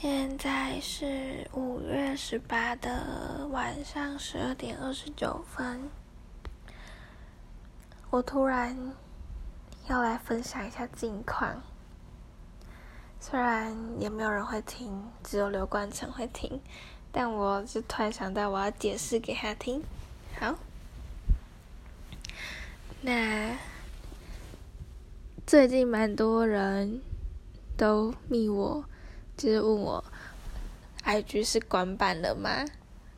现在是五月十八的晚上十二点二十九分。我突然要来分享一下近况，虽然也没有人会听，只有刘冠成会听，但我就突然想到我要解释给他听。好，那最近蛮多人都密我。就是问我，IG 是关版了吗？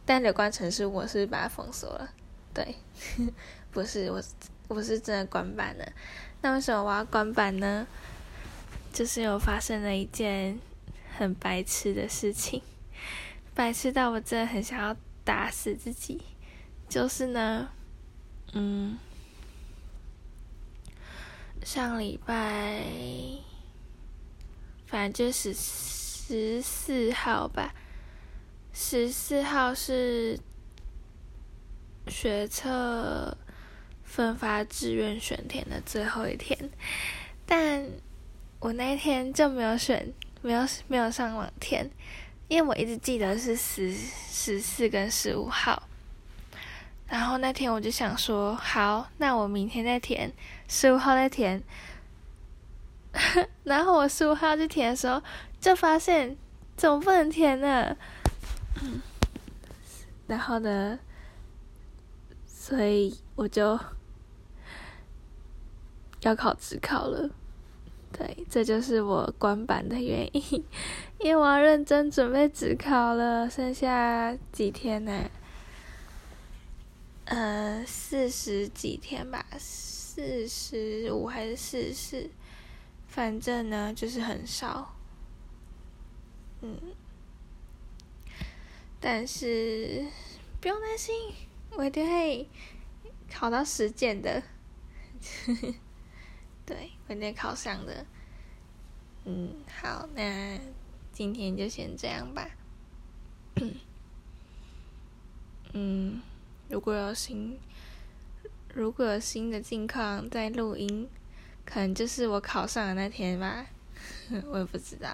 但刘冠成是我是把它封锁了，对，不是我我是真的关版了。那为什么我要关版呢？就是有发生了一件很白痴的事情，白痴到我真的很想要打死自己。就是呢，嗯，上礼拜，反正就是。十四号吧，十四号是学测分发志愿选填的最后一天，但我那一天就没有选，没有没有上网填，因为我一直记得是十十四跟十五号，然后那天我就想说，好，那我明天再填，十五号再填。然后我十五号去填的时候，就发现怎么不能填呢？然后呢，所以我就要考职考了。对，这就是我关版的原因，因为我要认真准备职考了，剩下几天呢？呃，四十几天吧，四十五还是四十？反正呢，就是很少，嗯，但是不用担心，我一定会考到实践的，对，我一定考上的。嗯，好，那今天就先这样吧。嗯，如果有新，如果有新的近况，再录音。可能就是我考上的那天吧，我也不知道。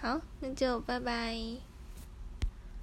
好，那就拜拜。